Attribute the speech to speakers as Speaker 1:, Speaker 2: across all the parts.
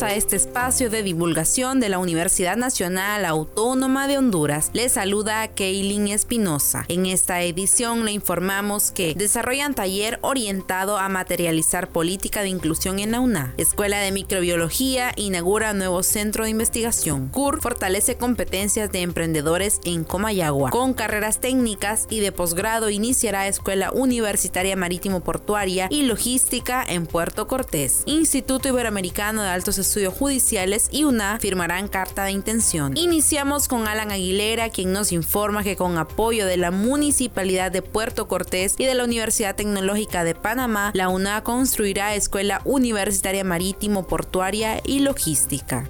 Speaker 1: A este espacio de divulgación de la Universidad Nacional Autónoma de Honduras. Les saluda Keilin Espinosa. En esta edición le informamos que desarrollan taller orientado a materializar política de inclusión en la UNA. Escuela de Microbiología inaugura nuevo centro de investigación. CUR fortalece competencias de emprendedores en Comayagua. Con carreras técnicas y de posgrado iniciará Escuela Universitaria Marítimo Portuaria y Logística en Puerto Cortés. Instituto Iberoamericano de Altos Estudios Judiciales y UNA firmarán carta de intención. Iniciamos con Alan Aguilera, quien nos informa que con apoyo de la Municipalidad de Puerto Cortés y de la Universidad Tecnológica de Panamá, la UNA construirá Escuela Universitaria Marítimo, Portuaria y Logística.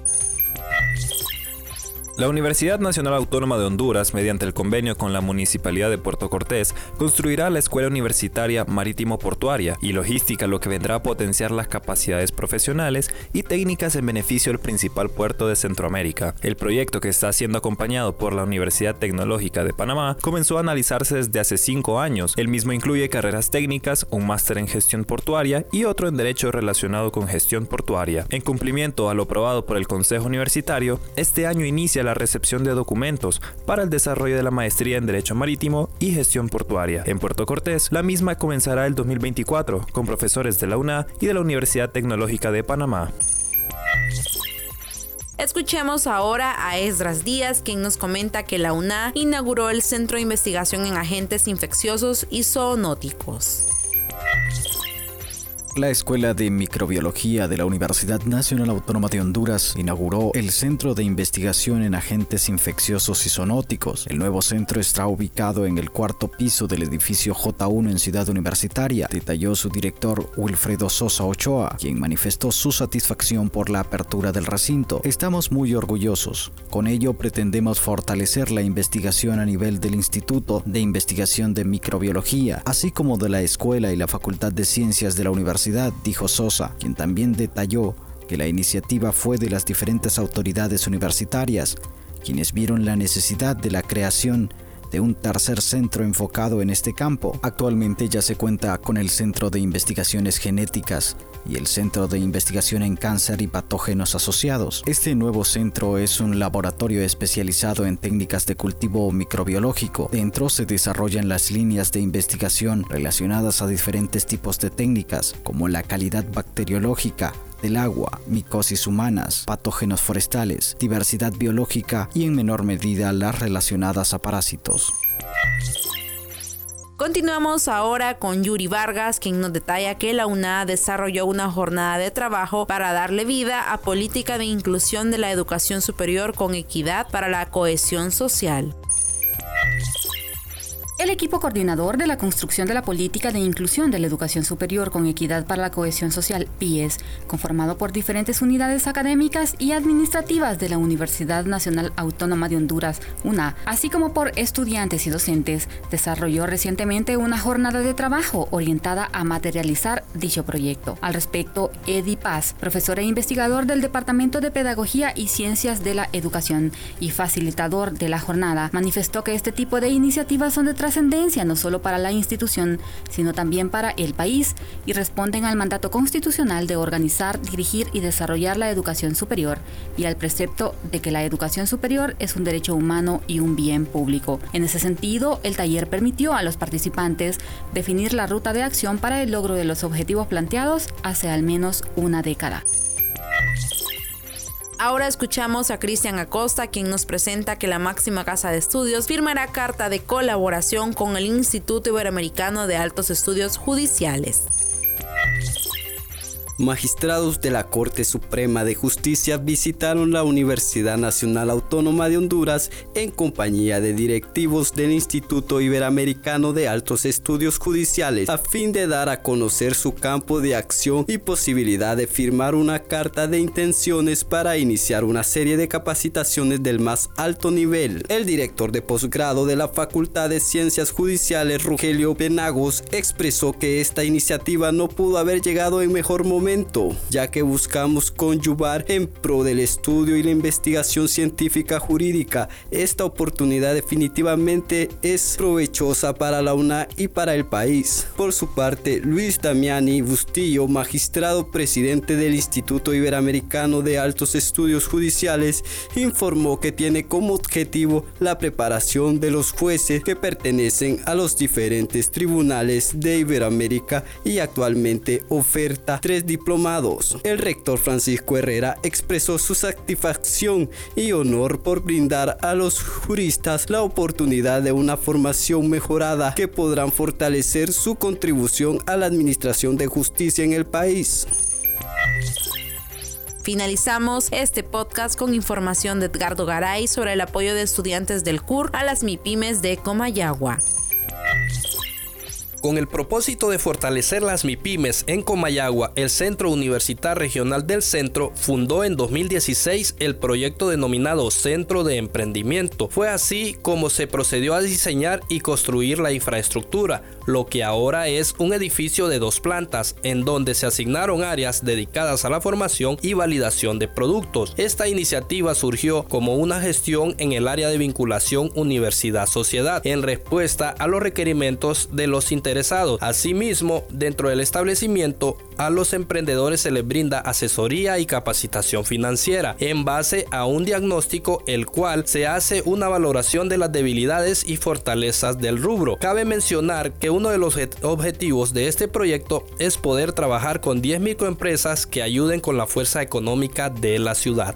Speaker 2: La Universidad Nacional Autónoma de Honduras, mediante el convenio con la Municipalidad de Puerto Cortés, construirá la Escuela Universitaria Marítimo Portuaria y Logística, lo que vendrá a potenciar las capacidades profesionales y técnicas en beneficio del principal puerto de Centroamérica. El proyecto, que está siendo acompañado por la Universidad Tecnológica de Panamá, comenzó a analizarse desde hace cinco años. El mismo incluye carreras técnicas, un máster en gestión portuaria y otro en Derecho relacionado con gestión portuaria. En cumplimiento a lo aprobado por el Consejo Universitario, este año inicia la recepción de documentos para el desarrollo de la maestría en Derecho Marítimo y Gestión Portuaria. En Puerto Cortés, la misma comenzará el 2024 con profesores de la UNA y de la Universidad Tecnológica de Panamá.
Speaker 1: Escuchemos ahora a Esdras Díaz, quien nos comenta que la UNA inauguró el Centro de Investigación en Agentes Infecciosos y Zoonóticos.
Speaker 3: La Escuela de Microbiología de la Universidad Nacional Autónoma de Honduras inauguró el Centro de Investigación en Agentes Infecciosos y Zoonóticos. El nuevo centro está ubicado en el cuarto piso del edificio J1 en Ciudad Universitaria, detalló su director Wilfredo Sosa Ochoa, quien manifestó su satisfacción por la apertura del recinto. Estamos muy orgullosos. Con ello pretendemos fortalecer la investigación a nivel del Instituto de Investigación de Microbiología, así como de la Escuela y la Facultad de Ciencias de la Universidad dijo Sosa, quien también detalló que la iniciativa fue de las diferentes autoridades universitarias, quienes vieron la necesidad de la creación de un tercer centro enfocado en este campo. Actualmente ya se cuenta con el Centro de Investigaciones Genéticas y el Centro de Investigación en Cáncer y Patógenos Asociados. Este nuevo centro es un laboratorio especializado en técnicas de cultivo microbiológico. Dentro se desarrollan las líneas de investigación relacionadas a diferentes tipos de técnicas, como la calidad bacteriológica, del agua, micosis humanas, patógenos forestales, diversidad biológica y en menor medida las relacionadas a parásitos.
Speaker 1: Continuamos ahora con Yuri Vargas, quien nos detalla que la UNA desarrolló una jornada de trabajo para darle vida a política de inclusión de la educación superior con equidad para la cohesión social.
Speaker 4: El equipo coordinador de la construcción de la política de inclusión de la educación superior con equidad para la cohesión social, PIES, conformado por diferentes unidades académicas y administrativas de la Universidad Nacional Autónoma de Honduras, UNA, así como por estudiantes y docentes, desarrolló recientemente una jornada de trabajo orientada a materializar dicho proyecto. Al respecto, Eddie Paz, profesor e investigador del Departamento de Pedagogía y Ciencias de la Educación y facilitador de la jornada, manifestó que este tipo de iniciativas son de no solo para la institución, sino también para el país y responden al mandato constitucional de organizar, dirigir y desarrollar la educación superior y al precepto de que la educación superior es un derecho humano y un bien público. En ese sentido, el taller permitió a los participantes definir la ruta de acción para el logro de los objetivos planteados hace al menos una década.
Speaker 1: Ahora escuchamos a Cristian Acosta, quien nos presenta que la máxima casa de estudios firmará carta de colaboración con el Instituto Iberoamericano de Altos Estudios Judiciales.
Speaker 5: Magistrados de la Corte Suprema de Justicia visitaron la Universidad Nacional Autónoma de Honduras en compañía de directivos del Instituto Iberoamericano de Altos Estudios Judiciales a fin de dar a conocer su campo de acción y posibilidad de firmar una carta de intenciones para iniciar una serie de capacitaciones del más alto nivel. El director de posgrado de la Facultad de Ciencias Judiciales, Rogelio Penagos, expresó que esta iniciativa no pudo haber llegado en mejor momento ya que buscamos conyugar en pro del estudio y la investigación científica jurídica. Esta oportunidad definitivamente es provechosa para la UNA y para el país. Por su parte, Luis Damiani Bustillo, magistrado presidente del Instituto Iberoamericano de Altos Estudios Judiciales, informó que tiene como objetivo la preparación de los jueces que pertenecen a los diferentes tribunales de Iberoamérica y actualmente oferta tres diplomados. El rector Francisco Herrera expresó su satisfacción y honor por brindar a los juristas la oportunidad de una formación mejorada que podrán fortalecer su contribución a la administración de justicia en el país.
Speaker 1: Finalizamos este podcast con información de Edgardo Garay sobre el apoyo de estudiantes del CUR a las MIPIMES de Comayagua.
Speaker 6: Con el propósito de fortalecer las MIPIMES en Comayagua, el Centro Universitario Regional del Centro fundó en 2016 el proyecto denominado Centro de Emprendimiento. Fue así como se procedió a diseñar y construir la infraestructura, lo que ahora es un edificio de dos plantas, en donde se asignaron áreas dedicadas a la formación y validación de productos. Esta iniciativa surgió como una gestión en el área de vinculación universidad-sociedad, en respuesta a los requerimientos de los Asimismo, dentro del establecimiento, a los emprendedores se les brinda asesoría y capacitación financiera en base a un diagnóstico el cual se hace una valoración de las debilidades y fortalezas del rubro. Cabe mencionar que uno de los objetivos de este proyecto es poder trabajar con 10 microempresas que ayuden con la fuerza económica de la ciudad.